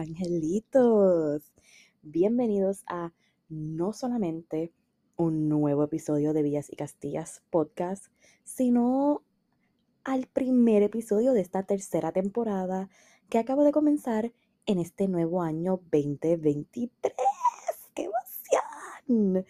Angelitos. Bienvenidos a no solamente un nuevo episodio de Villas y Castillas podcast, sino al primer episodio de esta tercera temporada que acabo de comenzar en este nuevo año 2023. ¡Qué emoción!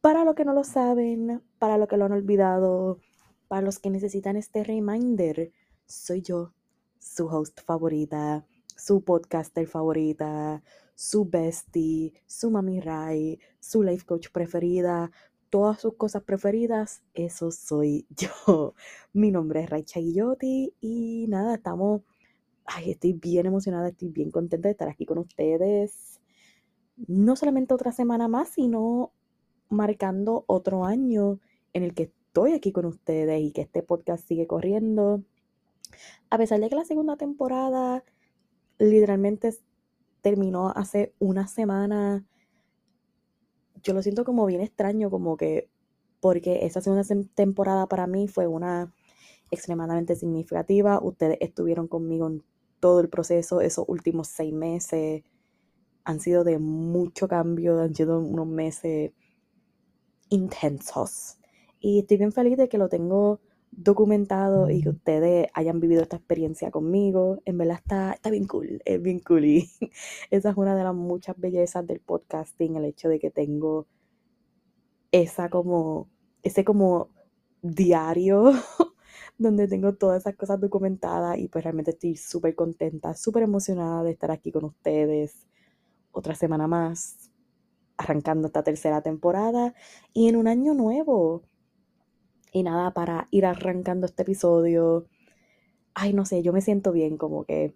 Para los que no lo saben, para los que lo han olvidado, para los que necesitan este reminder, soy yo, su host favorita, su podcaster favorita, su bestie, su mami Rai, su life coach preferida, todas sus cosas preferidas, eso soy yo. Mi nombre es Raicha Guillotti y nada, estamos, ay, estoy bien emocionada, estoy bien contenta de estar aquí con ustedes. No solamente otra semana más, sino marcando otro año en el que estoy aquí con ustedes y que este podcast sigue corriendo. A pesar de que la segunda temporada literalmente terminó hace una semana, yo lo siento como bien extraño, como que porque esa segunda temporada para mí fue una extremadamente significativa. Ustedes estuvieron conmigo en todo el proceso, esos últimos seis meses han sido de mucho cambio, han sido unos meses intensos. Y estoy bien feliz de que lo tengo documentado y que ustedes hayan vivido esta experiencia conmigo. En verdad está, está bien cool, es bien cool. Y esa es una de las muchas bellezas del podcasting, el hecho de que tengo esa como, ese como diario donde tengo todas esas cosas documentadas y pues realmente estoy súper contenta, súper emocionada de estar aquí con ustedes otra semana más, arrancando esta tercera temporada y en un año nuevo. Y nada, para ir arrancando este episodio, ay, no sé, yo me siento bien, como que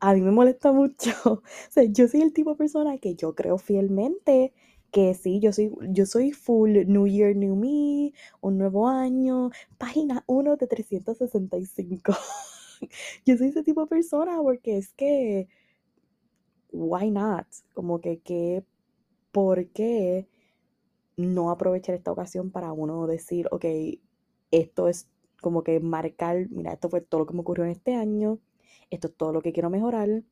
a mí me molesta mucho. o sea, yo soy el tipo de persona que yo creo fielmente que sí, yo soy, yo soy full New Year, New Me, un nuevo año, página 1 de 365. yo soy ese tipo de persona porque es que, why not? Como que, que ¿por qué no aprovechar esta ocasión para uno decir, ok, esto es como que marcar, mira, esto fue todo lo que me ocurrió en este año, esto es todo lo que quiero mejorar,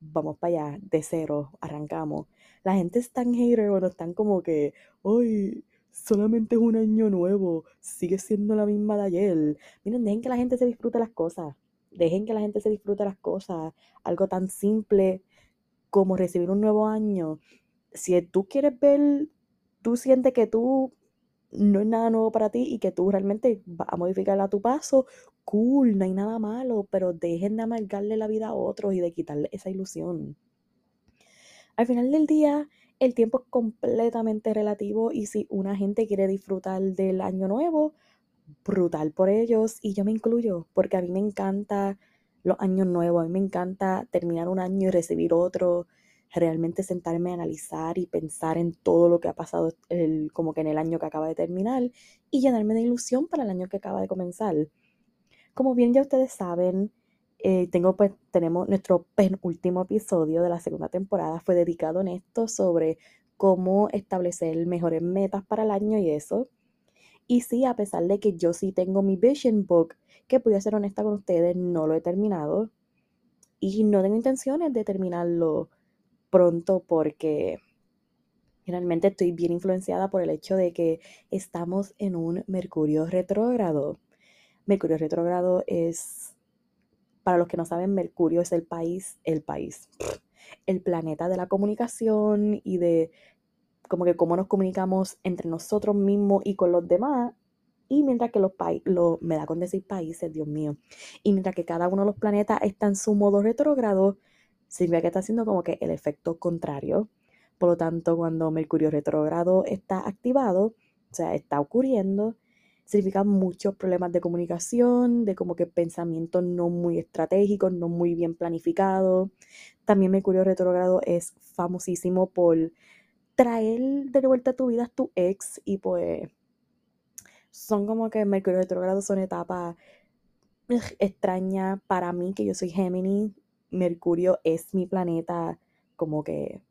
vamos para allá, de cero, arrancamos. La gente es tan hater no están como que, ay, solamente es un año nuevo, sigue siendo la misma de ayer. Miren, dejen que la gente se disfrute las cosas, dejen que la gente se disfrute las cosas, algo tan simple como recibir un nuevo año. Si tú quieres ver tú sientes que tú no es nada nuevo para ti y que tú realmente vas a modificarla a tu paso, cool, no hay nada malo, pero dejen de amargarle la vida a otros y de quitarle esa ilusión. Al final del día, el tiempo es completamente relativo y si una gente quiere disfrutar del año nuevo, brutal por ellos y yo me incluyo porque a mí me encanta los años nuevos, a mí me encanta terminar un año y recibir otro, realmente sentarme a analizar y pensar en todo lo que ha pasado el, como que en el año que acaba de terminar y llenarme de ilusión para el año que acaba de comenzar. Como bien ya ustedes saben, eh, tengo, pues, tenemos nuestro penúltimo episodio de la segunda temporada fue dedicado en esto sobre cómo establecer mejores metas para el año y eso. Y sí, a pesar de que yo sí tengo mi vision book, que voy ser honesta con ustedes, no lo he terminado. Y no tengo intenciones de terminarlo pronto porque realmente estoy bien influenciada por el hecho de que estamos en un Mercurio retrógrado. Mercurio retrógrado es, para los que no saben, Mercurio es el país, el país, el planeta de la comunicación y de como que cómo nos comunicamos entre nosotros mismos y con los demás. Y mientras que los países, me da con decir países, Dios mío, y mientras que cada uno de los planetas está en su modo retrógrado, significa que está haciendo como que el efecto contrario. Por lo tanto, cuando Mercurio retrógrado está activado, sea, está ocurriendo. Significa muchos problemas de comunicación, de como que pensamientos no muy estratégicos, no muy bien planificados. También Mercurio retrogrado es famosísimo por traer de vuelta a tu vida a tu ex y pues son como que Mercurio retrogrado son etapas extrañas para mí, que yo soy Géminis. Mercurio es mi planeta, como que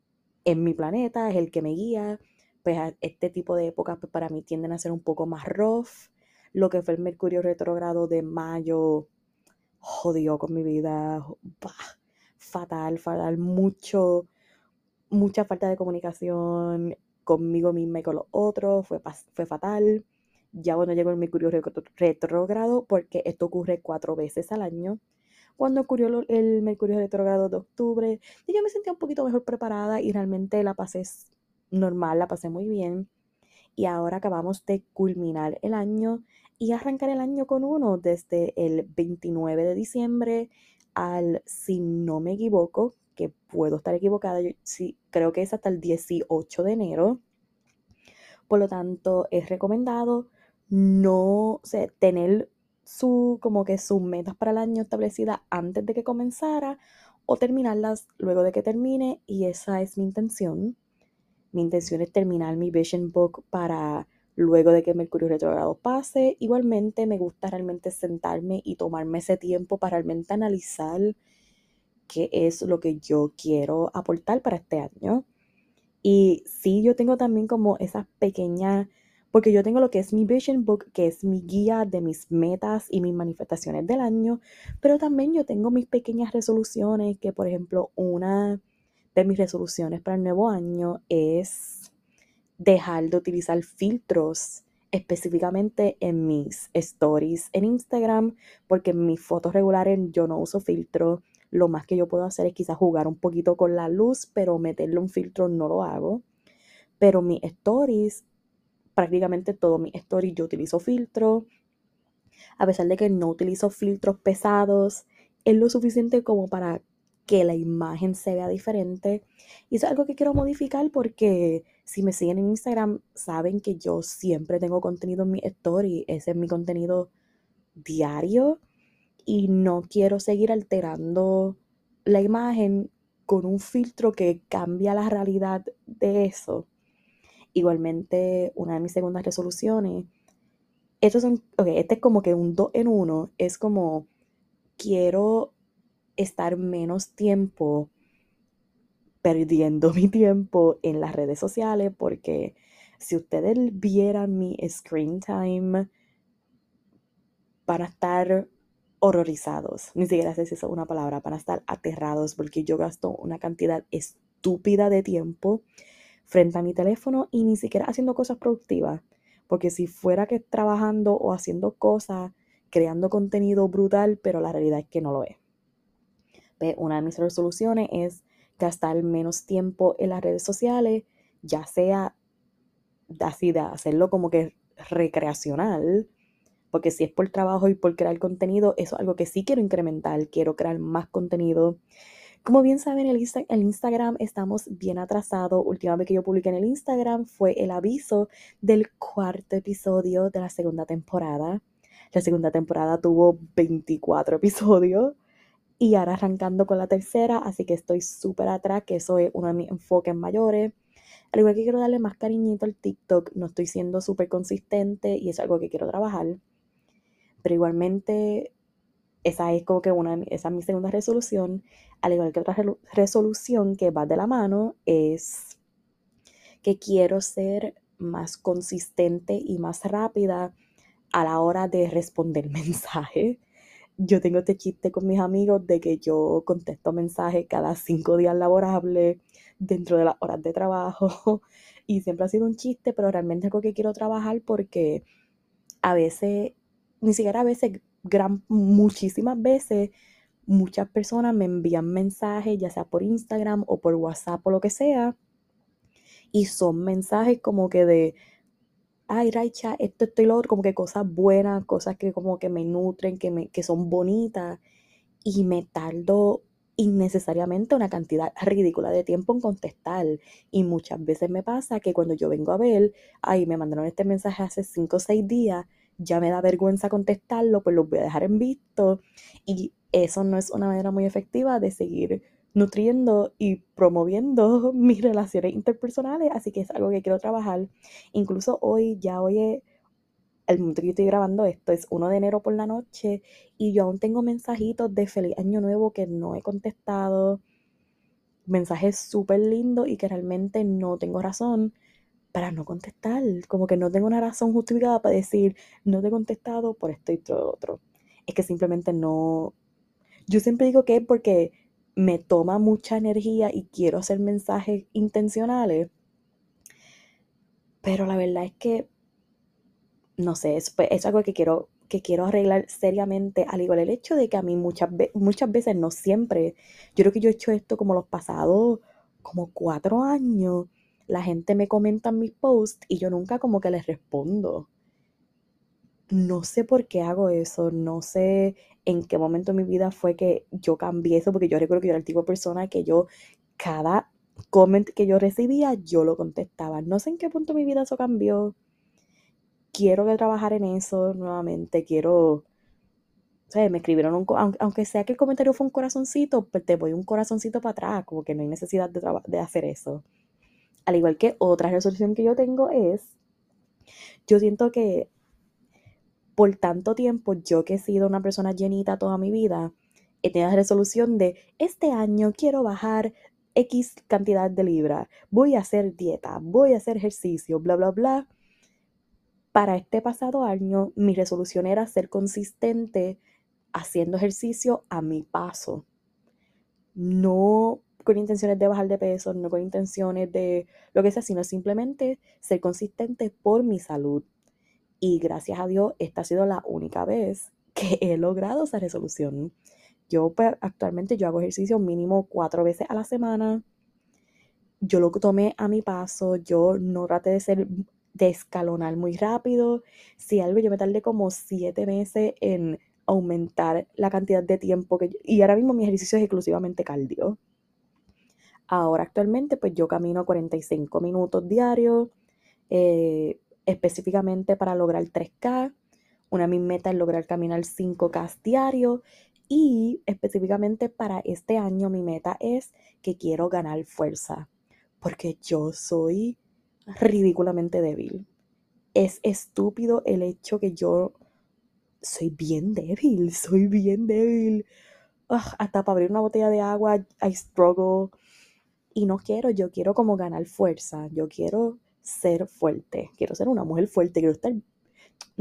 en mi planeta, es el que me guía. Pues este tipo de épocas pues, para mí tienden a ser un poco más rough. Lo que fue el Mercurio retrogrado de mayo, jodió con mi vida. fatal, fatal, mucho, mucha falta de comunicación conmigo misma y con los otros, fue, fue fatal. Ya bueno, llegó el Mercurio retrógrado porque esto ocurre cuatro veces al año. Cuando ocurrió el Mercurio retrógrado de octubre, yo me sentía un poquito mejor preparada y realmente la pasé normal, la pasé muy bien. Y ahora acabamos de culminar el año y arrancar el año con uno desde el 29 de diciembre al, si no me equivoco, que puedo estar equivocada, yo, sí, creo que es hasta el 18 de enero. Por lo tanto, es recomendado no tener su, como que sus metas para el año establecidas antes de que comenzara o terminarlas luego de que termine y esa es mi intención. Mi intención es terminar mi vision book para luego de que Mercurio retrogrado pase. Igualmente me gusta realmente sentarme y tomarme ese tiempo para realmente analizar qué es lo que yo quiero aportar para este año. Y sí, yo tengo también como esas pequeñas porque yo tengo lo que es mi Vision Book, que es mi guía de mis metas y mis manifestaciones del año, pero también yo tengo mis pequeñas resoluciones, que por ejemplo una de mis resoluciones para el nuevo año es dejar de utilizar filtros específicamente en mis stories en Instagram, porque en mis fotos regulares yo no uso filtro. Lo más que yo puedo hacer es quizás jugar un poquito con la luz, pero meterle un filtro no lo hago. Pero mis stories prácticamente todo mi story yo utilizo filtro. A pesar de que no utilizo filtros pesados, es lo suficiente como para que la imagen se vea diferente. Y es algo que quiero modificar porque si me siguen en Instagram saben que yo siempre tengo contenido en mi story. Ese es mi contenido diario y no quiero seguir alterando la imagen con un filtro que cambia la realidad de eso. Igualmente, una de mis segundas resoluciones, estos son, ok, este es como que un dos en uno, es como quiero estar menos tiempo perdiendo mi tiempo en las redes sociales porque si ustedes vieran mi screen time para estar horrorizados, ni siquiera sé si es una palabra, para estar aterrados porque yo gasto una cantidad estúpida de tiempo frente a mi teléfono y ni siquiera haciendo cosas productivas. Porque si fuera que trabajando o haciendo cosas, creando contenido brutal, pero la realidad es que no lo es. Una de mis resoluciones es gastar menos tiempo en las redes sociales, ya sea así de hacerlo como que recreacional, porque si es por trabajo y por crear contenido, eso es algo que sí quiero incrementar, quiero crear más contenido como bien saben, el, Instagram estamos bien atrasados. Última vez que yo publiqué en el Instagram fue el aviso del cuarto episodio de la segunda temporada. La segunda temporada tuvo 24 episodios y ahora arrancando con la tercera, así que estoy súper atrás, que eso es uno de mis enfoques mayores. Al igual que quiero darle más cariñito al TikTok, no estoy siendo súper consistente y es algo que quiero trabajar. Pero igualmente esa es como que una, esa es mi segunda resolución, al igual que otra resolución que va de la mano, es que quiero ser más consistente y más rápida a la hora de responder mensajes. Yo tengo este chiste con mis amigos de que yo contesto mensajes cada cinco días laborables dentro de las horas de trabajo y siempre ha sido un chiste, pero realmente es algo que quiero trabajar porque a veces, ni siquiera a veces muchísimas veces muchas personas me envían mensajes, ya sea por Instagram o por WhatsApp o lo que sea, y son mensajes como que de, ay, Raicha, esto, esto y lo otro, como que cosas buenas, cosas que como que me nutren, que, me, que son bonitas, y me tardo innecesariamente una cantidad ridícula de tiempo en contestar. Y muchas veces me pasa que cuando yo vengo a ver, ay, me mandaron este mensaje hace 5 o 6 días, ya me da vergüenza contestarlo, pues lo voy a dejar en visto. Y eso no es una manera muy efectiva de seguir nutriendo y promoviendo mis relaciones interpersonales, así que es algo que quiero trabajar. Incluso hoy, ya hoy el momento que estoy grabando esto es 1 de enero por la noche y yo aún tengo mensajitos de feliz año nuevo que no he contestado, mensajes súper lindos y que realmente no tengo razón para no contestar, como que no tengo una razón justificada para decir no te he contestado por esto y todo otro. Es que simplemente no, yo siempre digo que es porque me toma mucha energía y quiero hacer mensajes intencionales, pero la verdad es que, no sé, es, pues, es algo que quiero, que quiero arreglar seriamente, al igual el hecho de que a mí muchas, muchas veces, no siempre, yo creo que yo he hecho esto como los pasados, como cuatro años, la gente me comenta en mis posts y yo nunca como que les respondo. No sé por qué hago eso, no sé en qué momento de mi vida fue que yo cambié eso, porque yo recuerdo que yo era el tipo de persona que yo, cada comment que yo recibía, yo lo contestaba. No sé en qué punto de mi vida eso cambió. Quiero trabajar en eso nuevamente, quiero... O sea, me escribieron un... Aunque sea que el comentario fue un corazoncito, pues te voy un corazoncito para atrás, como que no hay necesidad de, de hacer eso. Al igual que otra resolución que yo tengo es, yo siento que por tanto tiempo, yo que he sido una persona llenita toda mi vida, he tenido la resolución de este año quiero bajar X cantidad de libras, voy a hacer dieta, voy a hacer ejercicio, bla, bla, bla. Para este pasado año, mi resolución era ser consistente haciendo ejercicio a mi paso. No con intenciones de bajar de peso, no con intenciones de lo que sea, sino simplemente ser consistente por mi salud. Y gracias a Dios, esta ha sido la única vez que he logrado esa resolución. Yo pues, actualmente yo hago ejercicio mínimo cuatro veces a la semana. Yo lo tomé a mi paso, yo no traté de ser de escalonar muy rápido. Si algo, yo me tardé como siete meses en aumentar la cantidad de tiempo que y ahora mismo mi ejercicio es exclusivamente cardio. Ahora actualmente pues yo camino 45 minutos diarios. Eh, específicamente para lograr 3K. Una de mis metas es lograr caminar 5K diario. Y específicamente para este año mi meta es que quiero ganar fuerza. Porque yo soy ridículamente débil. Es estúpido el hecho que yo soy bien débil, soy bien débil. hasta para abrir una botella de agua, I struggle. Y no quiero, yo quiero como ganar fuerza. Yo quiero ser fuerte, quiero ser una mujer fuerte, quiero estar, no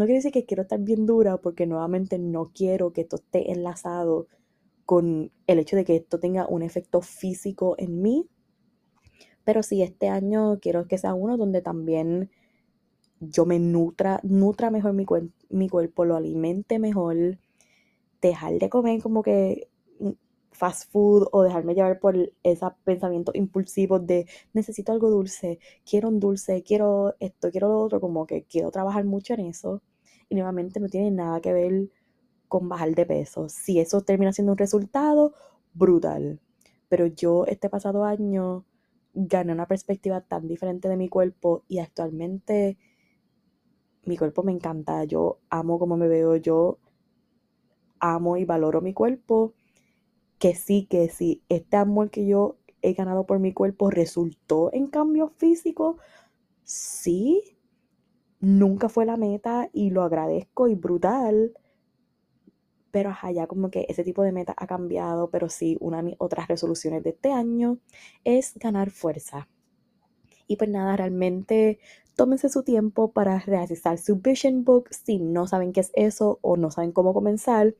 quiere decir que quiero estar bien dura porque nuevamente no quiero que esto esté enlazado con el hecho de que esto tenga un efecto físico en mí, pero sí este año quiero que sea uno donde también yo me nutra, nutra mejor mi, mi cuerpo, lo alimente mejor, dejar de comer como que fast food o dejarme llevar por esos pensamientos impulsivos de necesito algo dulce, quiero un dulce, quiero esto, quiero lo otro, como que quiero trabajar mucho en eso. Y nuevamente no tiene nada que ver con bajar de peso. Si eso termina siendo un resultado, brutal. Pero yo este pasado año gané una perspectiva tan diferente de mi cuerpo y actualmente mi cuerpo me encanta. Yo amo cómo me veo, yo amo y valoro mi cuerpo que sí, que sí, este amor que yo he ganado por mi cuerpo resultó en cambios físicos, sí, nunca fue la meta y lo agradezco y brutal, pero ajá, ya como que ese tipo de meta ha cambiado, pero sí, una de mis otras resoluciones de este año es ganar fuerza. Y pues nada, realmente tómense su tiempo para realizar su vision book. Si no saben qué es eso o no saben cómo comenzar,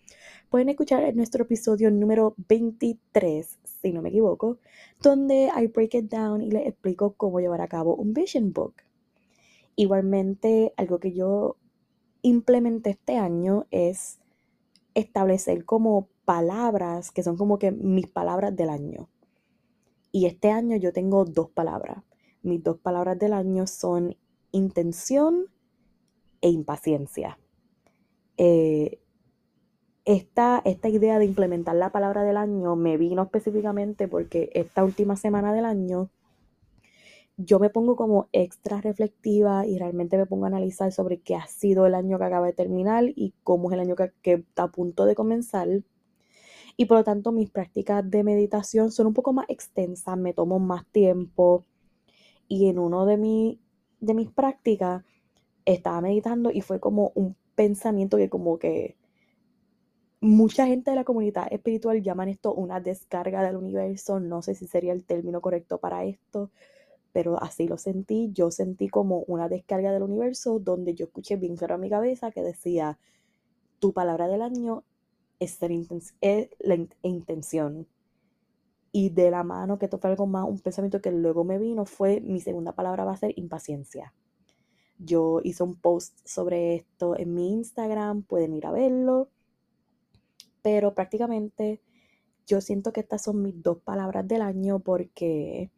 pueden escuchar nuestro episodio número 23, si no me equivoco, donde I break it down y les explico cómo llevar a cabo un vision book. Igualmente, algo que yo implementé este año es establecer como palabras que son como que mis palabras del año. Y este año yo tengo dos palabras. Mis dos palabras del año son intención e impaciencia. Eh, esta, esta idea de implementar la palabra del año me vino específicamente porque esta última semana del año yo me pongo como extra reflectiva y realmente me pongo a analizar sobre qué ha sido el año que acaba de terminar y cómo es el año que, que está a punto de comenzar. Y por lo tanto mis prácticas de meditación son un poco más extensas, me tomo más tiempo. Y en uno de, mi, de mis prácticas estaba meditando y fue como un pensamiento que como que mucha gente de la comunidad espiritual llaman esto una descarga del universo. No sé si sería el término correcto para esto, pero así lo sentí. Yo sentí como una descarga del universo donde yo escuché bien claro a mi cabeza que decía, tu palabra del año es, es la intención. Y de la mano, que esto algo más, un pensamiento que luego me vino, fue mi segunda palabra va a ser impaciencia. Yo hice un post sobre esto en mi Instagram, pueden ir a verlo. Pero prácticamente yo siento que estas son mis dos palabras del año porque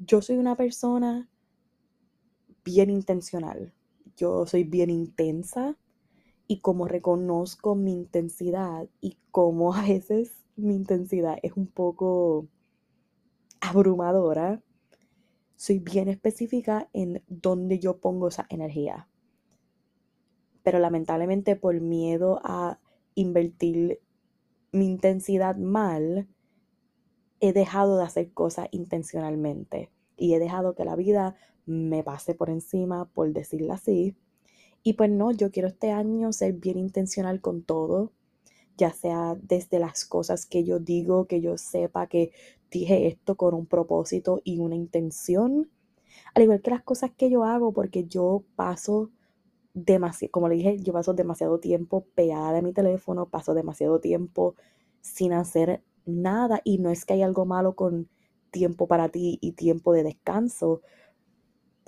yo soy una persona bien intencional. Yo soy bien intensa y como reconozco mi intensidad y como a veces mi intensidad es un poco abrumadora, soy bien específica en dónde yo pongo esa energía. Pero lamentablemente por miedo a invertir mi intensidad mal, he dejado de hacer cosas intencionalmente y he dejado que la vida me pase por encima, por decirlo así. Y pues no, yo quiero este año ser bien intencional con todo, ya sea desde las cosas que yo digo, que yo sepa que dije esto con un propósito y una intención, al igual que las cosas que yo hago, porque yo paso demasiado, como le dije, yo paso demasiado tiempo pegada a mi teléfono, paso demasiado tiempo sin hacer nada y no es que hay algo malo con tiempo para ti y tiempo de descanso,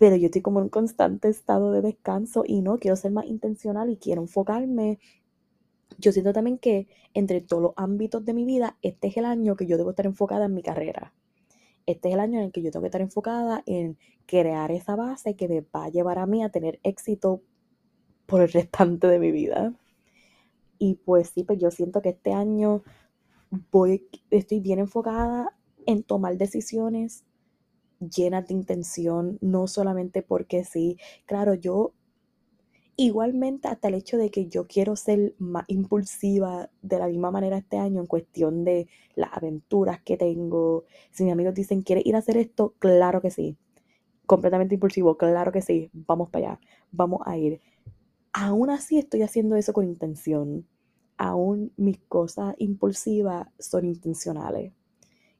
pero yo estoy como en un constante estado de descanso y no, quiero ser más intencional y quiero enfocarme. Yo siento también que entre todos los ámbitos de mi vida, este es el año que yo debo estar enfocada en mi carrera. Este es el año en el que yo tengo que estar enfocada en crear esa base que me va a llevar a mí a tener éxito por el restante de mi vida. Y pues sí, pues yo siento que este año voy, estoy bien enfocada en tomar decisiones llenas de intención, no solamente porque sí. Claro, yo igualmente hasta el hecho de que yo quiero ser más impulsiva de la misma manera este año en cuestión de las aventuras que tengo. Si mis amigos dicen, ¿quieres ir a hacer esto? Claro que sí. Completamente impulsivo, claro que sí. Vamos para allá, vamos a ir. Aún así estoy haciendo eso con intención aún mis cosas impulsivas son intencionales.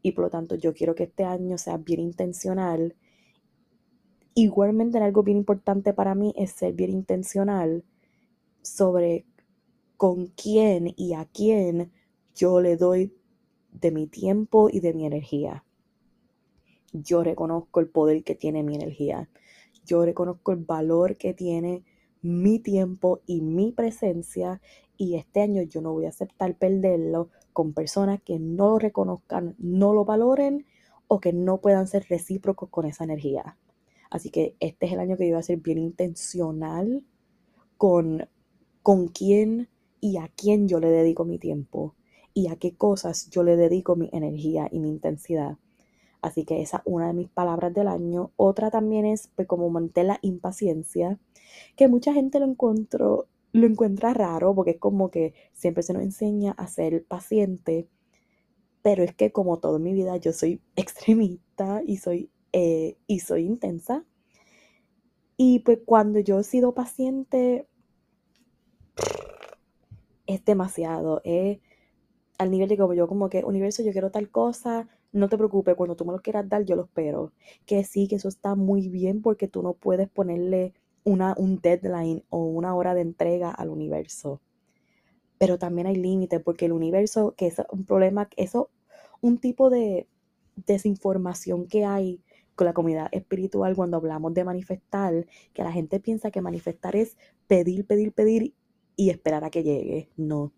Y por lo tanto yo quiero que este año sea bien intencional. Igualmente algo bien importante para mí es ser bien intencional sobre con quién y a quién yo le doy de mi tiempo y de mi energía. Yo reconozco el poder que tiene mi energía. Yo reconozco el valor que tiene mi tiempo y mi presencia y este año yo no voy a aceptar perderlo con personas que no lo reconozcan, no lo valoren o que no puedan ser recíprocos con esa energía. Así que este es el año que yo voy a ser bien intencional con, con quién y a quién yo le dedico mi tiempo y a qué cosas yo le dedico mi energía y mi intensidad. Así que esa es una de mis palabras del año. Otra también es pues, como mantener la impaciencia, que mucha gente lo encontró lo encuentra raro porque es como que siempre se nos enseña a ser paciente, pero es que como toda mi vida yo soy extremista y soy, eh, y soy intensa. Y pues cuando yo he sido paciente, es demasiado, al nivel de como yo como que, universo, yo quiero tal cosa, no te preocupes, cuando tú me lo quieras dar, yo lo espero. Que sí, que eso está muy bien porque tú no puedes ponerle una, un deadline o una hora de entrega al universo. Pero también hay límites porque el universo, que es un problema, eso, un tipo de desinformación que hay con la comunidad espiritual cuando hablamos de manifestar, que la gente piensa que manifestar es pedir, pedir, pedir y esperar a que llegue. No.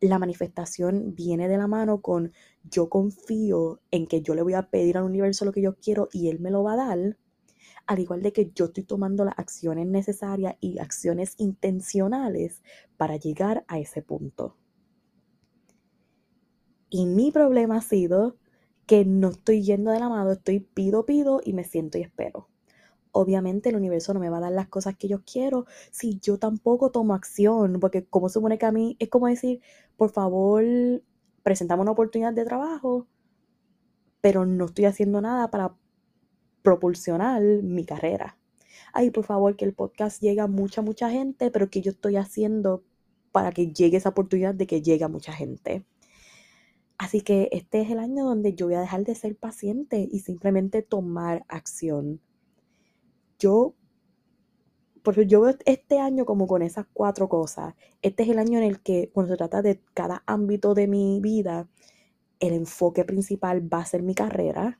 La manifestación viene de la mano con yo confío en que yo le voy a pedir al universo lo que yo quiero y él me lo va a dar al igual de que yo estoy tomando las acciones necesarias y acciones intencionales para llegar a ese punto. Y mi problema ha sido que no estoy yendo de la mano, estoy pido, pido y me siento y espero. Obviamente el universo no me va a dar las cosas que yo quiero si yo tampoco tomo acción, porque como supone que a mí es como decir, por favor, presentamos una oportunidad de trabajo, pero no estoy haciendo nada para propulsionar mi carrera. Ay, por favor, que el podcast llegue a mucha, mucha gente, pero que yo estoy haciendo para que llegue esa oportunidad de que llegue a mucha gente. Así que este es el año donde yo voy a dejar de ser paciente y simplemente tomar acción. Yo, porque yo veo este año como con esas cuatro cosas. Este es el año en el que, cuando se trata de cada ámbito de mi vida, el enfoque principal va a ser mi carrera.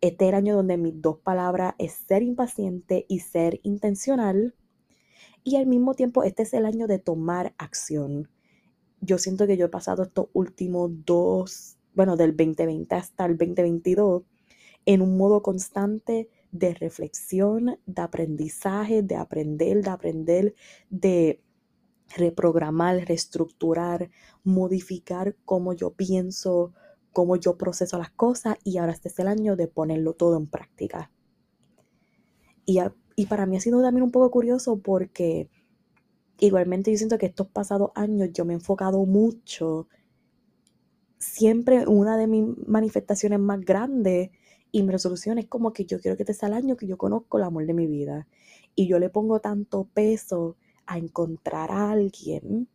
Este es el año donde mis dos palabras es ser impaciente y ser intencional. Y al mismo tiempo, este es el año de tomar acción yo siento que yo he pasado estos últimos dos, bueno, del 2020 hasta el 2022, en un modo constante de reflexión, de aprendizaje, de aprender, de aprender, de reprogramar, reestructurar, modificar cómo yo pienso, cómo yo proceso las cosas y ahora este es el año de ponerlo todo en práctica. Y, y para mí ha sido también un poco curioso porque igualmente yo siento que estos pasados años yo me he enfocado mucho, siempre una de mis manifestaciones más grandes y mi resolución es como que yo quiero que este sea el año que yo conozco el amor de mi vida. Y yo le pongo tanto peso a encontrar a alguien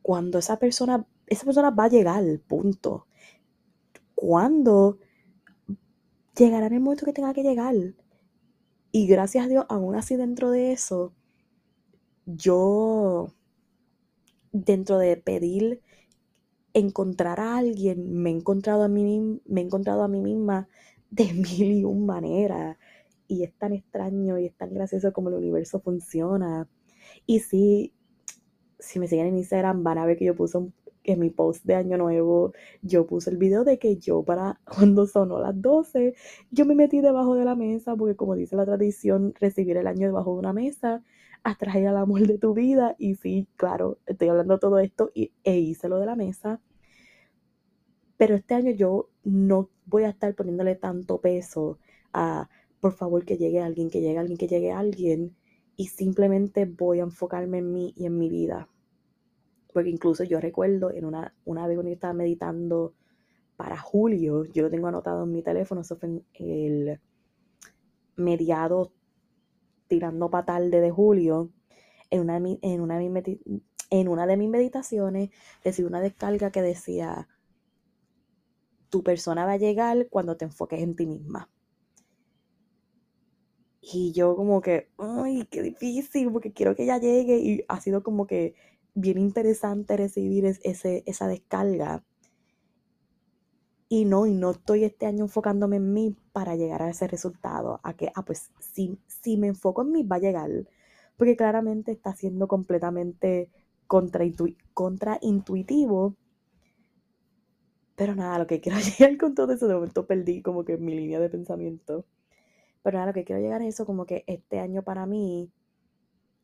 cuando esa persona, esa persona va a llegar, punto. Cuando llegará en el momento que tenga que llegar. Y gracias a Dios, aún así dentro de eso, yo, dentro de pedir encontrar a alguien, me he encontrado a mí, me he encontrado a mí misma de mil y un maneras. Y es tan extraño y es tan gracioso como el universo funciona. Y sí, si me siguen en Instagram van a ver que yo puse en mi post de año nuevo, yo puse el video de que yo para cuando sonó las 12, yo me metí debajo de la mesa, porque como dice la tradición, recibir el año debajo de una mesa atrae al amor de tu vida. Y sí, claro, estoy hablando todo esto y, e hice lo de la mesa. Pero este año yo no voy a estar poniéndole tanto peso a, por favor, que llegue alguien, que llegue alguien, que llegue alguien. Y simplemente voy a enfocarme en mí y en mi vida. Porque incluso yo recuerdo en una, una vez cuando yo estaba meditando para julio, yo lo tengo anotado en mi teléfono, eso fue el mediado tirando para tarde de julio, en una, en una, en una de mis meditaciones recibí una descarga que decía, tu persona va a llegar cuando te enfoques en ti misma. Y yo como que, ay, qué difícil, porque quiero que ella llegue. Y ha sido como que bien interesante recibir ese, esa descarga. Y no, y no estoy este año enfocándome en mí para llegar a ese resultado. A que, ah, pues si, si me enfoco en mí, va a llegar. Porque claramente está siendo completamente contraintuitivo. Pero nada, lo que quiero llegar con todo eso, de momento perdí como que mi línea de pensamiento. Pero nada, lo que quiero llegar es eso, como que este año para mí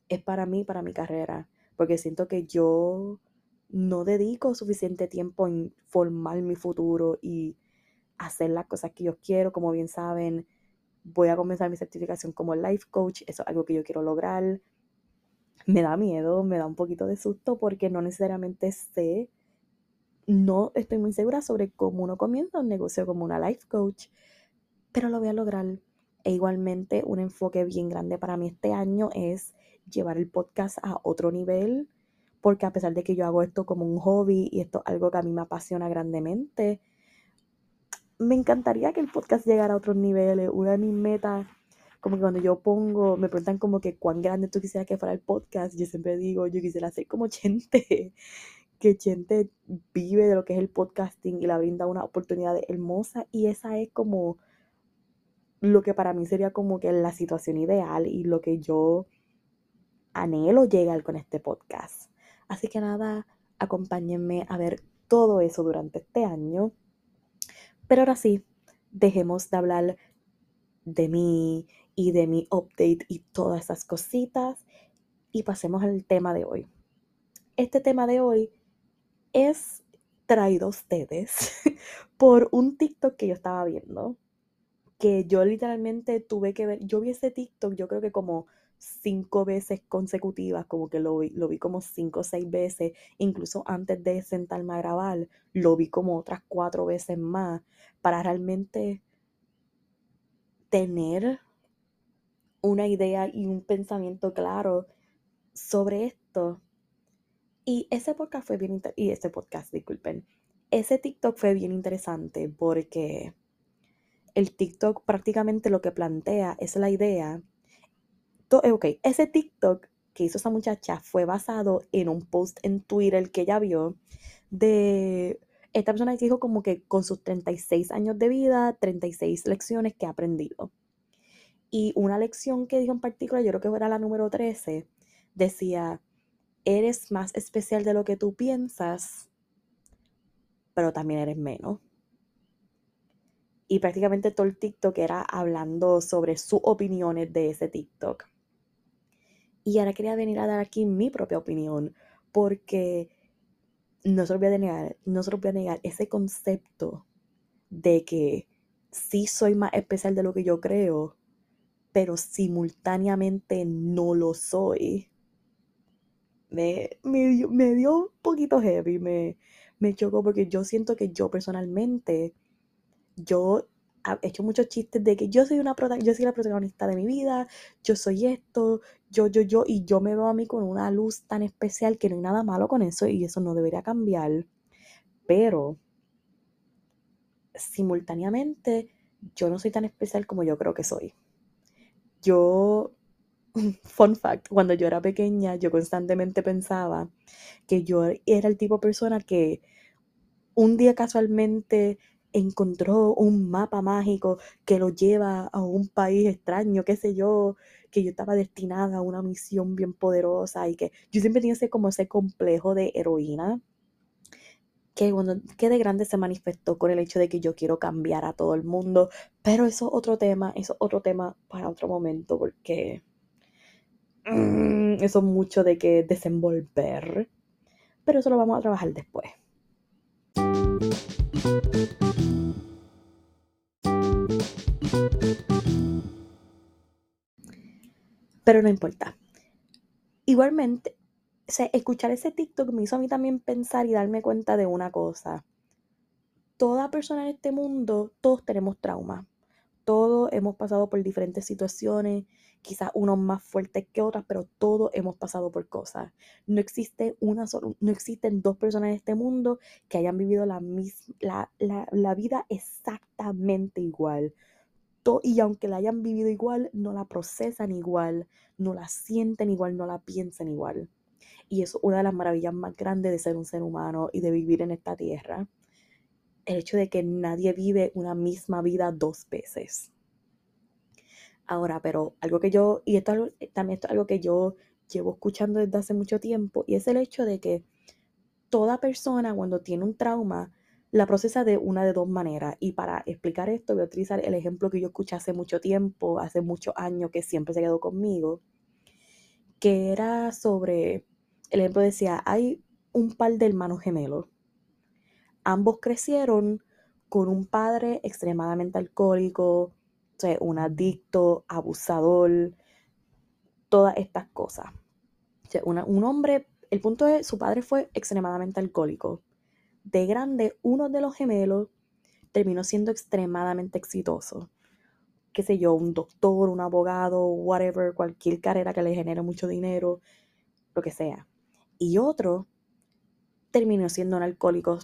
es para mí, para mi carrera. Porque siento que yo no dedico suficiente tiempo en formar mi futuro y hacer las cosas que yo quiero. Como bien saben, voy a comenzar mi certificación como life coach. Eso es algo que yo quiero lograr. Me da miedo, me da un poquito de susto porque no necesariamente sé, no estoy muy segura sobre cómo uno comienza un negocio como una life coach, pero lo voy a lograr. E igualmente un enfoque bien grande para mí este año es llevar el podcast a otro nivel porque a pesar de que yo hago esto como un hobby y esto es algo que a mí me apasiona grandemente, me encantaría que el podcast llegara a otros niveles. Una de mis metas, como que cuando yo pongo, me preguntan como que cuán grande tú quisieras que fuera el podcast, yo siempre digo, yo quisiera ser como Chente, que Chente vive de lo que es el podcasting y la brinda una oportunidad hermosa y esa es como lo que para mí sería como que la situación ideal y lo que yo anhelo llegar con este podcast. Así que nada, acompáñenme a ver todo eso durante este año. Pero ahora sí, dejemos de hablar de mí y de mi update y todas esas cositas. Y pasemos al tema de hoy. Este tema de hoy es traído a ustedes por un TikTok que yo estaba viendo, que yo literalmente tuve que ver, yo vi ese TikTok yo creo que como cinco veces consecutivas, como que lo vi, lo vi como cinco o seis veces, incluso antes de sentarme a grabar, lo vi como otras cuatro veces más, para realmente tener una idea y un pensamiento claro sobre esto. Y ese podcast fue bien y ese podcast, disculpen, ese TikTok fue bien interesante porque el TikTok prácticamente lo que plantea es la idea. Eh, ok, ese TikTok que hizo esa muchacha fue basado en un post en Twitter que ella vio de esta persona que dijo como que con sus 36 años de vida, 36 lecciones que ha aprendido. Y una lección que dijo en particular, yo creo que era la número 13, decía, eres más especial de lo que tú piensas, pero también eres menos. Y prácticamente todo el TikTok era hablando sobre sus opiniones de ese TikTok. Y ahora quería venir a dar aquí mi propia opinión, porque no se lo voy a negar, no se lo voy a negar ese concepto de que sí soy más especial de lo que yo creo, pero simultáneamente no lo soy. Me, me, dio, un poquito heavy, me, me chocó porque yo siento que yo personalmente, yo he hecho muchos chistes de que yo soy una yo soy la protagonista de mi vida, yo soy esto, yo, yo, yo, y yo me veo a mí con una luz tan especial que no hay nada malo con eso y eso no debería cambiar. Pero simultáneamente, yo no soy tan especial como yo creo que soy. Yo, fun fact, cuando yo era pequeña, yo constantemente pensaba que yo era el tipo de persona que un día casualmente encontró un mapa mágico que lo lleva a un país extraño, qué sé yo, que yo estaba destinada a una misión bien poderosa y que yo siempre tenía ese como ese complejo de heroína que cuando que de grande se manifestó con el hecho de que yo quiero cambiar a todo el mundo, pero eso es otro tema, eso es otro tema para otro momento porque mm, eso es mucho de que desenvolver, pero eso lo vamos a trabajar después. Pero no importa. Igualmente, escuchar ese TikTok me hizo a mí también pensar y darme cuenta de una cosa. Toda persona en este mundo, todos tenemos traumas. Todos hemos pasado por diferentes situaciones, quizás unos más fuertes que otras, pero todos hemos pasado por cosas. No existe una no existen dos personas en este mundo que hayan vivido la, misma, la, la vida exactamente igual y aunque la hayan vivido igual, no la procesan igual, no la sienten igual, no la piensan igual. Y eso es una de las maravillas más grandes de ser un ser humano y de vivir en esta tierra. El hecho de que nadie vive una misma vida dos veces. Ahora, pero algo que yo, y esto también esto es algo que yo llevo escuchando desde hace mucho tiempo, y es el hecho de que toda persona cuando tiene un trauma la procesa de una de dos maneras. Y para explicar esto voy a utilizar el ejemplo que yo escuché hace mucho tiempo, hace muchos años, que siempre se quedó conmigo, que era sobre, el ejemplo decía, hay un par de hermanos gemelos. Ambos crecieron con un padre extremadamente alcohólico, un adicto, abusador, todas estas cosas. Un hombre, el punto es, su padre fue extremadamente alcohólico de grande, uno de los gemelos terminó siendo extremadamente exitoso. Qué sé yo, un doctor, un abogado, whatever, cualquier carrera que le genere mucho dinero, lo que sea. Y otro terminó siendo un alcohólico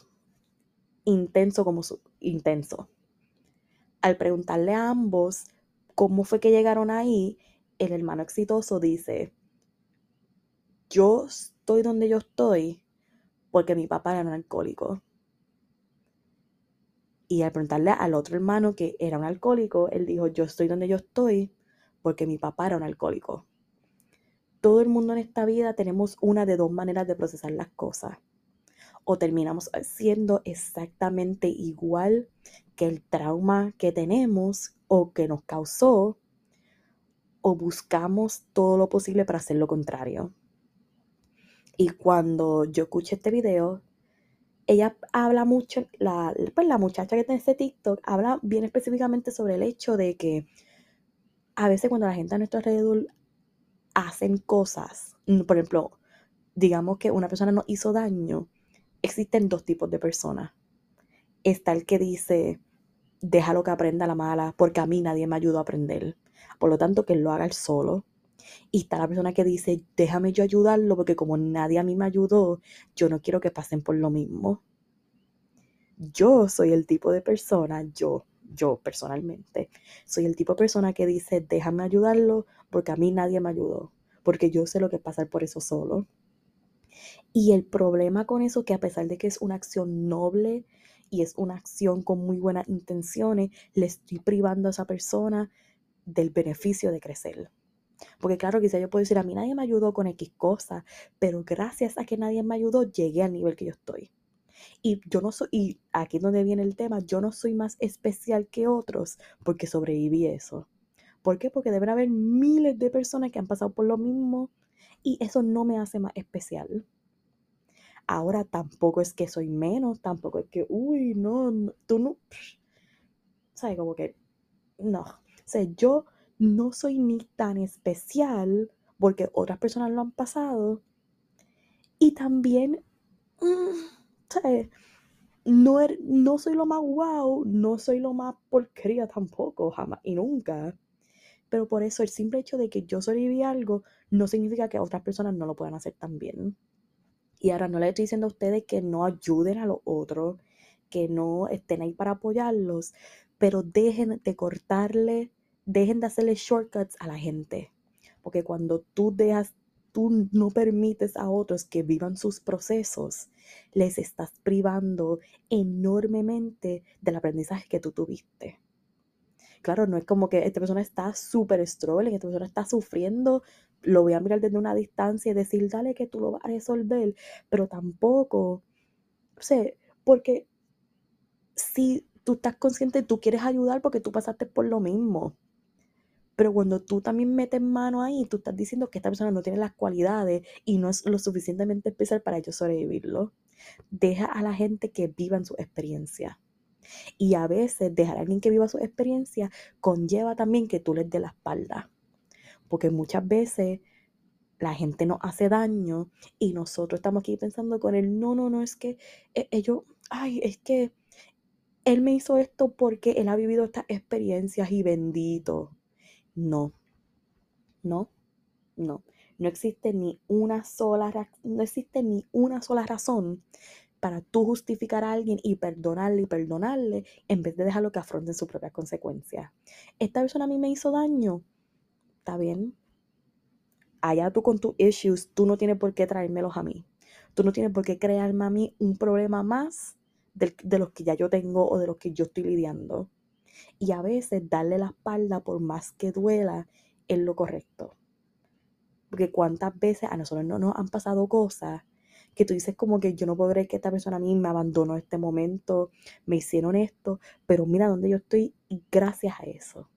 intenso como su intenso. Al preguntarle a ambos cómo fue que llegaron ahí, el hermano exitoso dice, yo estoy donde yo estoy porque mi papá era un alcohólico. Y al preguntarle al otro hermano que era un alcohólico, él dijo, yo estoy donde yo estoy porque mi papá era un alcohólico. Todo el mundo en esta vida tenemos una de dos maneras de procesar las cosas. o terminamos siendo exactamente igual que el trauma que tenemos o que nos causó, o buscamos todo lo posible para hacer lo contrario. Y cuando yo escuché este video, ella habla mucho, la, pues la muchacha que tiene este TikTok habla bien específicamente sobre el hecho de que a veces cuando la gente a nuestro alrededor hacen cosas, mm, por ejemplo, digamos que una persona nos hizo daño, existen dos tipos de personas. Está el que dice, déjalo que aprenda la mala, porque a mí nadie me ayudó a aprender. Por lo tanto, que él lo haga él solo. Y está la persona que dice, déjame yo ayudarlo, porque como nadie a mí me ayudó, yo no quiero que pasen por lo mismo. Yo soy el tipo de persona, yo, yo personalmente, soy el tipo de persona que dice, déjame ayudarlo, porque a mí nadie me ayudó, porque yo sé lo que es pasar por eso solo. Y el problema con eso, que a pesar de que es una acción noble y es una acción con muy buenas intenciones, le estoy privando a esa persona del beneficio de crecer. Porque claro, quizá yo puedo decir, a mí nadie me ayudó con X cosa, pero gracias a que nadie me ayudó, llegué al nivel que yo estoy. Y yo no soy, y aquí es donde viene el tema, yo no soy más especial que otros porque sobreviví eso. ¿Por qué? Porque deben haber miles de personas que han pasado por lo mismo y eso no me hace más especial. Ahora tampoco es que soy menos, tampoco es que, uy, no, tú no, ¿sabes? Como que, no. O sea, yo no soy ni tan especial porque otras personas lo han pasado. Y también, mm, No, er, no soy lo más wow, no soy lo más porquería tampoco, jamás y nunca. Pero por eso el simple hecho de que yo sobreviví algo no significa que otras personas no lo puedan hacer también. Y ahora no le estoy diciendo a ustedes que no ayuden a los otros, que no estén ahí para apoyarlos, pero dejen de cortarle dejen de hacerle shortcuts a la gente. Porque cuando tú dejas, tú no permites a otros que vivan sus procesos, les estás privando enormemente del aprendizaje que tú tuviste. Claro, no es como que esta persona está súper struggling, esta persona está sufriendo, lo voy a mirar desde una distancia y decir, dale que tú lo vas a resolver, pero tampoco, sea, porque si tú estás consciente, tú quieres ayudar porque tú pasaste por lo mismo. Pero cuando tú también metes mano ahí, tú estás diciendo que esta persona no tiene las cualidades y no es lo suficientemente especial para yo sobrevivirlo. Deja a la gente que viva en su experiencia. Y a veces dejar a alguien que viva su experiencia conlleva también que tú les dé la espalda. Porque muchas veces la gente nos hace daño y nosotros estamos aquí pensando con él, no, no, no, es que eh, ellos, ay, es que él me hizo esto porque él ha vivido estas experiencias y bendito. No, no, no. No existe ni una sola, no existe ni una sola razón para tú justificar a alguien y perdonarle y perdonarle en vez de dejarlo que afronten sus propias consecuencias. Esta persona a mí me hizo daño. Está bien. Allá tú con tus issues, tú no tienes por qué traérmelos a mí. Tú no tienes por qué crearme a mí un problema más de, de los que ya yo tengo o de los que yo estoy lidiando. Y a veces darle la espalda, por más que duela, es lo correcto. Porque cuántas veces a nosotros no nos han pasado cosas que tú dices como que yo no puedo creer que esta persona a mí me abandonó en este momento, me hicieron esto, pero mira dónde yo estoy y gracias a eso.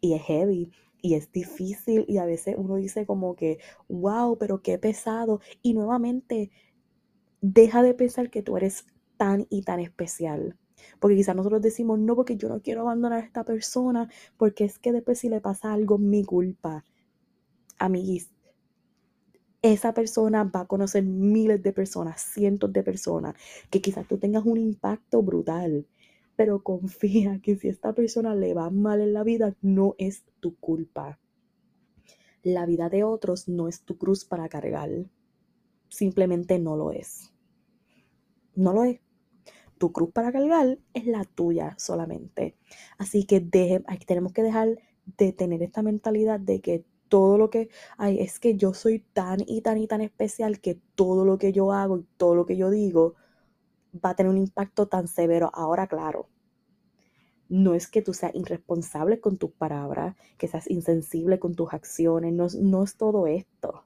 Y es heavy y es difícil y a veces uno dice como que, wow, pero qué pesado. Y nuevamente, deja de pensar que tú eres tan y tan especial. Porque quizás nosotros decimos, no, porque yo no quiero abandonar a esta persona, porque es que después si le pasa algo, mi culpa. Amiguis, esa persona va a conocer miles de personas, cientos de personas, que quizás tú tengas un impacto brutal, pero confía que si esta persona le va mal en la vida, no es tu culpa. La vida de otros no es tu cruz para cargar. Simplemente no lo es. No lo es tu cruz para cargar es la tuya solamente. Así que tenemos que dejar de tener esta mentalidad de que todo lo que hay es que yo soy tan y tan y tan especial que todo lo que yo hago y todo lo que yo digo va a tener un impacto tan severo. Ahora, claro, no es que tú seas irresponsable con tus palabras, que seas insensible con tus acciones, no, no es todo esto.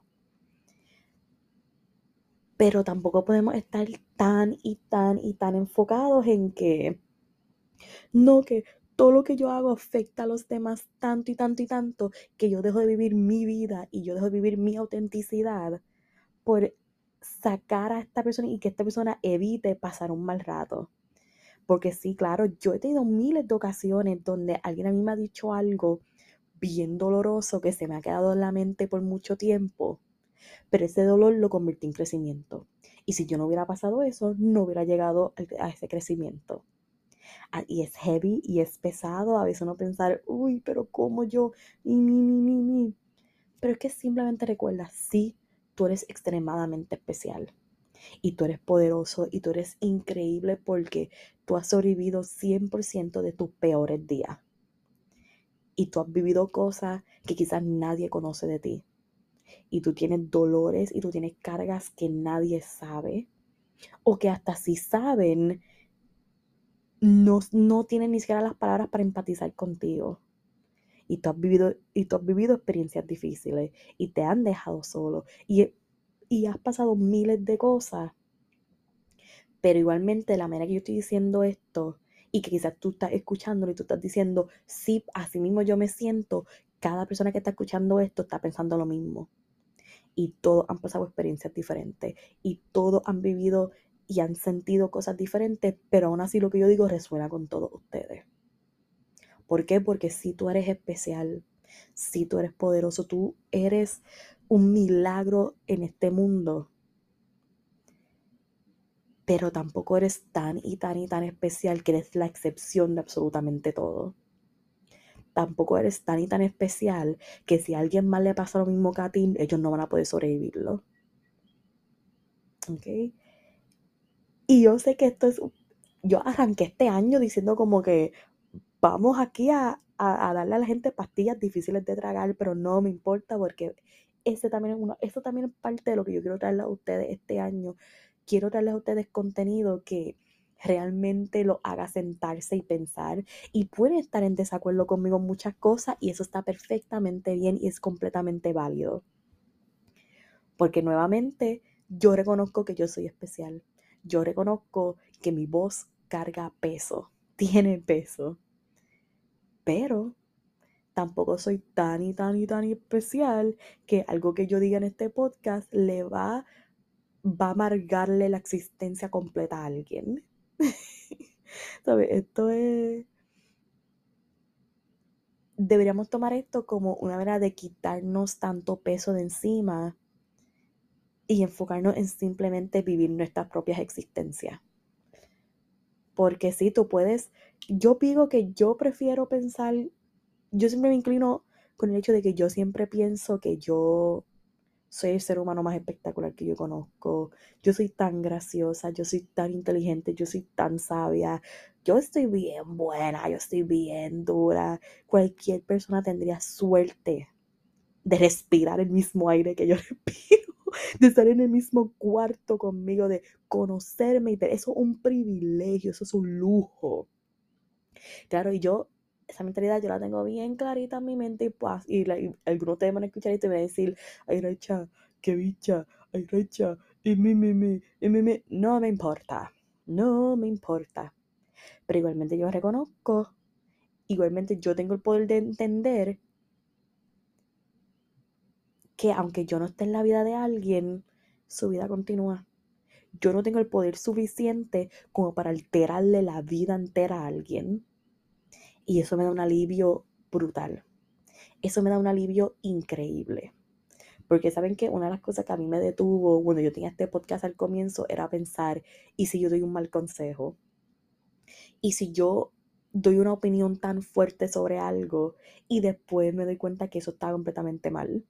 Pero tampoco podemos estar tan y tan y tan enfocados en que no, que todo lo que yo hago afecta a los demás tanto y tanto y tanto que yo dejo de vivir mi vida y yo dejo de vivir mi autenticidad por sacar a esta persona y que esta persona evite pasar un mal rato. Porque sí, claro, yo he tenido miles de ocasiones donde alguien a mí me ha dicho algo bien doloroso que se me ha quedado en la mente por mucho tiempo, pero ese dolor lo convertí en crecimiento. Y si yo no hubiera pasado eso, no hubiera llegado a ese crecimiento. Ah, y es heavy y es pesado a veces uno pensar, uy, pero ¿cómo yo? Mi, mi, mi, mi, Pero es que simplemente recuerda, sí, tú eres extremadamente especial. Y tú eres poderoso y tú eres increíble porque tú has sobrevivido 100% de tus peores días. Y tú has vivido cosas que quizás nadie conoce de ti. Y tú tienes dolores y tú tienes cargas que nadie sabe. O que hasta si saben, no, no tienen ni siquiera las palabras para empatizar contigo. Y tú has vivido, y tú has vivido experiencias difíciles y te han dejado solo. Y, y has pasado miles de cosas. Pero igualmente la manera que yo estoy diciendo esto y que quizás tú estás escuchándolo y tú estás diciendo, sí, así mismo yo me siento, cada persona que está escuchando esto está pensando lo mismo. Y todos han pasado experiencias diferentes y todos han vivido y han sentido cosas diferentes, pero aún así lo que yo digo resuena con todos ustedes. ¿Por qué? Porque si tú eres especial, si tú eres poderoso, tú eres un milagro en este mundo. Pero tampoco eres tan y tan y tan especial que eres la excepción de absolutamente todo. Tampoco eres tan y tan especial que si a alguien más le pasa lo mismo que a ti, ellos no van a poder sobrevivirlo. ¿Ok? Y yo sé que esto es, yo arranqué este año diciendo como que vamos aquí a, darle a la gente pastillas difíciles de tragar, pero no me importa porque ese también es uno, eso también es parte de lo que yo quiero traerles a ustedes este año. Quiero traerles a ustedes contenido que realmente lo haga sentarse y pensar y pueden estar en desacuerdo conmigo en muchas cosas y eso está perfectamente bien y es completamente válido. Porque nuevamente yo reconozco que yo soy especial yo reconozco que mi voz carga peso, tiene peso, pero tampoco soy tan y tan y tan especial que algo que yo diga en este podcast le va, va a amargarle la existencia completa a alguien. ¿Sabes? Esto es... Deberíamos tomar esto como una manera de quitarnos tanto peso de encima y enfocarnos en simplemente vivir nuestras propias existencias. Porque si tú puedes, yo digo que yo prefiero pensar, yo siempre me inclino con el hecho de que yo siempre pienso que yo soy el ser humano más espectacular que yo conozco. Yo soy tan graciosa, yo soy tan inteligente, yo soy tan sabia. Yo estoy bien buena, yo estoy bien dura. Cualquier persona tendría suerte de respirar el mismo aire que yo respiro de estar en el mismo cuarto conmigo, de conocerme. Eso es un privilegio, eso es un lujo. Claro, y yo, esa mentalidad yo la tengo bien clarita en mi mente y, pues, y, algunos te van a escuchar y te van a decir, ay, Recha, qué bicha, ay, Recha, y mi, mi, mi, y mi, mi. No me importa, no me importa. Pero igualmente yo reconozco, igualmente yo tengo el poder de entender que aunque yo no esté en la vida de alguien, su vida continúa. Yo no tengo el poder suficiente como para alterarle la vida entera a alguien. Y eso me da un alivio brutal. Eso me da un alivio increíble. Porque saben que una de las cosas que a mí me detuvo cuando yo tenía este podcast al comienzo era pensar, ¿y si yo doy un mal consejo? ¿Y si yo doy una opinión tan fuerte sobre algo y después me doy cuenta que eso está completamente mal?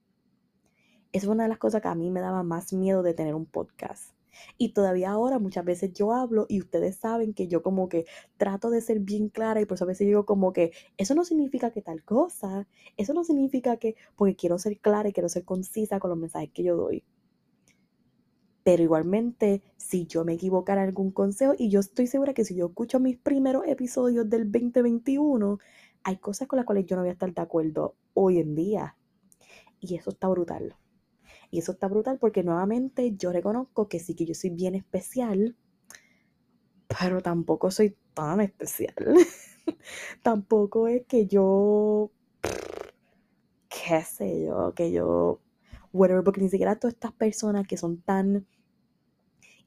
es una de las cosas que a mí me daba más miedo de tener un podcast. Y todavía ahora muchas veces yo hablo y ustedes saben que yo como que trato de ser bien clara y por eso a veces digo como que eso no significa que tal cosa, eso no significa que porque quiero ser clara y quiero ser concisa con los mensajes que yo doy. Pero igualmente, si yo me equivocara en algún consejo, y yo estoy segura que si yo escucho mis primeros episodios del 2021, hay cosas con las cuales yo no voy a estar de acuerdo hoy en día. Y eso está brutal. Y eso está brutal porque nuevamente yo reconozco que sí que yo soy bien especial, pero tampoco soy tan especial. tampoco es que yo, qué sé yo, que yo, whatever, porque ni siquiera todas estas personas que son tan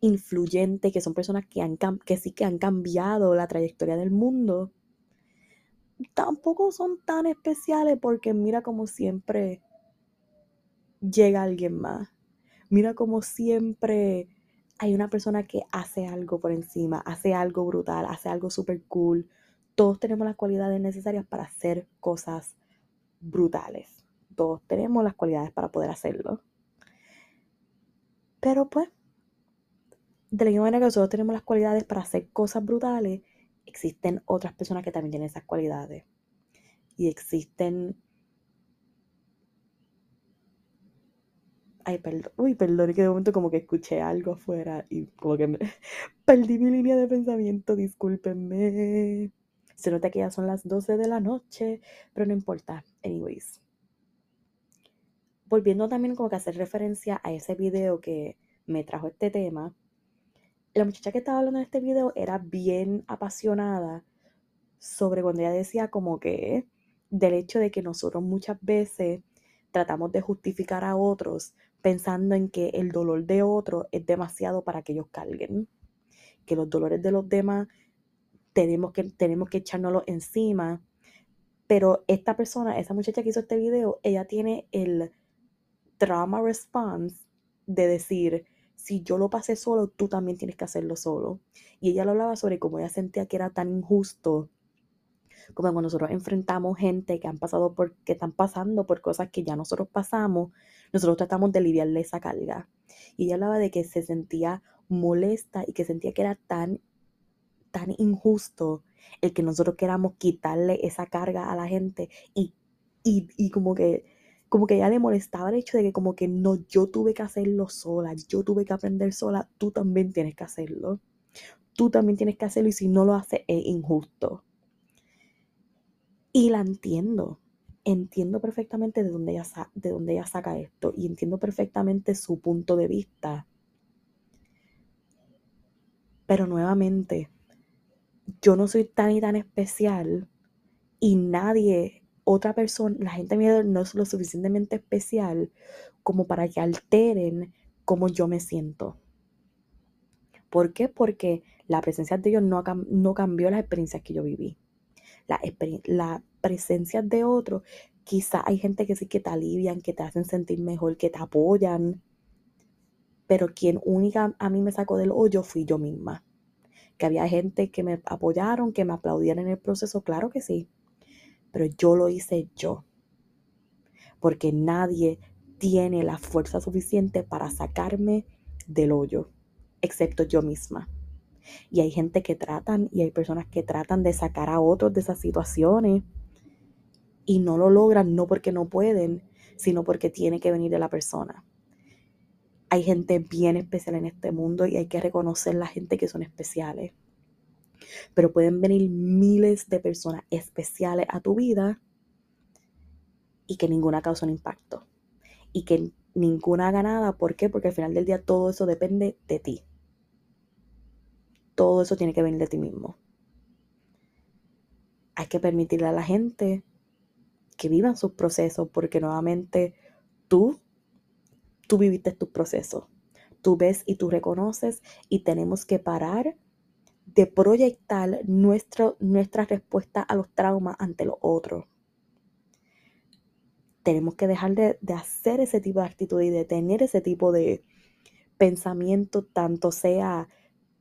influyentes, que son personas que, han, que sí que han cambiado la trayectoria del mundo, tampoco son tan especiales porque mira como siempre llega alguien más. Mira como siempre hay una persona que hace algo por encima, hace algo brutal, hace algo super cool. Todos tenemos las cualidades necesarias para hacer cosas brutales. Todos tenemos las cualidades para poder hacerlo. Pero pues, de la misma manera que nosotros tenemos las cualidades para hacer cosas brutales, existen otras personas que también tienen esas cualidades. Y existen... Ay, perdón. Uy, perdón, que de momento como que escuché algo afuera y como que me... perdí mi línea de pensamiento, discúlpenme. Se nota que ya son las 12 de la noche, pero no importa. Anyways. Volviendo también como que hacer referencia a ese video que me trajo este tema, la muchacha que estaba hablando en este video era bien apasionada sobre cuando ella decía como que del hecho de que nosotros muchas veces tratamos de justificar a otros pensando en que el dolor de otro es demasiado para que ellos carguen, que los dolores de los demás tenemos que, tenemos que echárnoslos encima. Pero esta persona, esa muchacha que hizo este video, ella tiene el trauma response de decir, si yo lo pasé solo, tú también tienes que hacerlo solo. Y ella lo hablaba sobre cómo ella sentía que era tan injusto como cuando nosotros enfrentamos gente que han pasado por, que están pasando por cosas que ya nosotros pasamos, nosotros tratamos de aliviarle esa carga. Y ella hablaba de que se sentía molesta y que sentía que era tan, tan injusto el que nosotros queramos quitarle esa carga a la gente y, y, y como que como que ya le molestaba el hecho de que como que no, yo tuve que hacerlo sola, yo tuve que aprender sola, tú también tienes que hacerlo. Tú también tienes que hacerlo y si no lo haces es injusto. Y la entiendo. Entiendo perfectamente de dónde, ella de dónde ella saca esto y entiendo perfectamente su punto de vista. Pero nuevamente, yo no soy tan y tan especial y nadie otra persona, la gente miedo no es lo suficientemente especial como para que alteren cómo yo me siento. ¿Por qué? Porque la presencia de Dios no, no cambió las experiencias que yo viví. La, la presencia de otros, quizá hay gente que sí que te alivian, que te hacen sentir mejor, que te apoyan. Pero quien única a mí me sacó del hoyo fui yo misma. Que había gente que me apoyaron, que me aplaudían en el proceso, claro que sí pero yo lo hice yo. Porque nadie tiene la fuerza suficiente para sacarme del hoyo, excepto yo misma. Y hay gente que tratan y hay personas que tratan de sacar a otros de esas situaciones y no lo logran no porque no pueden, sino porque tiene que venir de la persona. Hay gente bien especial en este mundo y hay que reconocer la gente que son especiales pero pueden venir miles de personas especiales a tu vida y que ninguna causa un impacto y que ninguna haga nada. ¿Por qué? Porque al final del día todo eso depende de ti. Todo eso tiene que venir de ti mismo. Hay que permitirle a la gente que vivan sus procesos porque nuevamente tú, tú viviste tus procesos. Tú ves y tú reconoces y tenemos que parar de proyectar nuestro, nuestra respuesta a los traumas ante los otros. Tenemos que dejar de, de hacer ese tipo de actitud y de tener ese tipo de pensamiento, tanto sea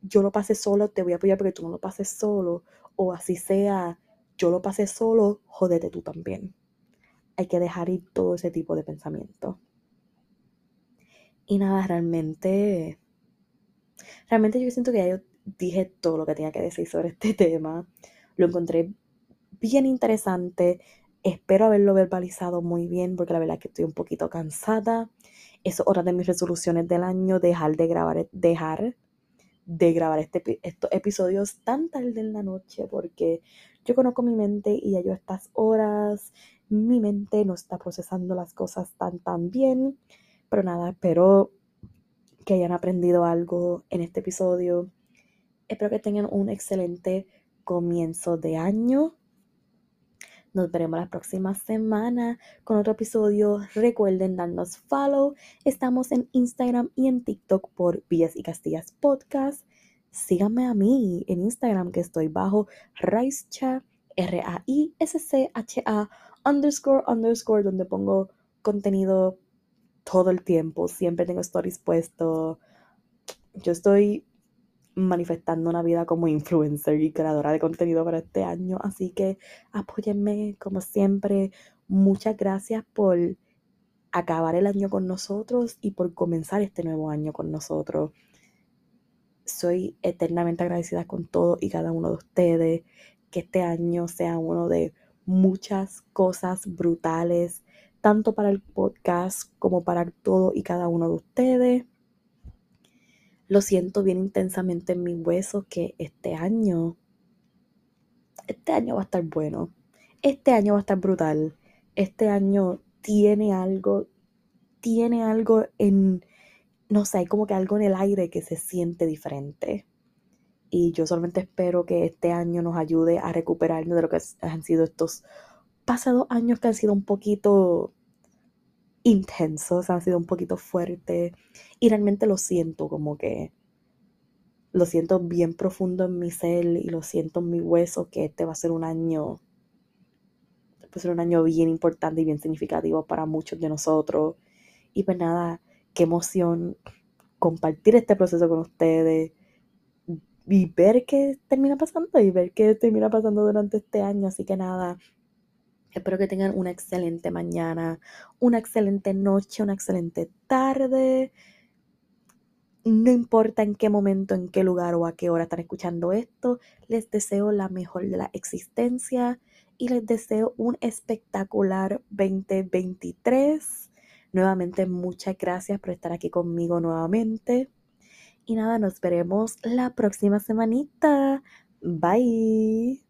yo lo pasé solo, te voy a apoyar porque tú no lo pases solo, o así sea yo lo pasé solo, jódete tú también. Hay que dejar ir todo ese tipo de pensamiento. Y nada, realmente, realmente yo siento que hay dije todo lo que tenía que decir sobre este tema. Lo encontré bien interesante. Espero haberlo verbalizado muy bien porque la verdad es que estoy un poquito cansada. Es hora de mis resoluciones del año, dejar de grabar, dejar de grabar este, estos episodios tan tarde en la noche porque yo conozco mi mente y ya yo a estas horas mi mente no está procesando las cosas tan tan bien. Pero nada, espero que hayan aprendido algo en este episodio. Espero que tengan un excelente comienzo de año. Nos veremos la próxima semana con otro episodio. Recuerden darnos follow. Estamos en Instagram y en TikTok por Villas y Castillas Podcast. Síganme a mí en Instagram que estoy bajo Raischa, R-A-I-S-C-H-A underscore underscore donde pongo contenido todo el tiempo. Siempre tengo stories puestos. Yo estoy manifestando una vida como influencer y creadora de contenido para este año. Así que apóyenme como siempre. Muchas gracias por acabar el año con nosotros y por comenzar este nuevo año con nosotros. Soy eternamente agradecida con todo y cada uno de ustedes. Que este año sea uno de muchas cosas brutales, tanto para el podcast como para todo y cada uno de ustedes lo siento bien intensamente en mi hueso que este año, este año va a estar bueno. Este año va a estar brutal. Este año tiene algo, tiene algo en, no sé, hay como que algo en el aire que se siente diferente. Y yo solamente espero que este año nos ayude a recuperarnos de lo que han sido estos pasados años que han sido un poquito intensos, han sido un poquito fuertes y realmente lo siento como que lo siento bien profundo en mi ser y lo siento en mi hueso que este va a ser un año va a ser un año bien importante y bien significativo para muchos de nosotros. Y pues nada, qué emoción compartir este proceso con ustedes y ver qué termina pasando y ver qué termina pasando durante este año, así que nada, Espero que tengan una excelente mañana, una excelente noche, una excelente tarde. No importa en qué momento, en qué lugar o a qué hora están escuchando esto, les deseo la mejor de la existencia y les deseo un espectacular 2023. Nuevamente, muchas gracias por estar aquí conmigo nuevamente. Y nada, nos veremos la próxima semanita. Bye.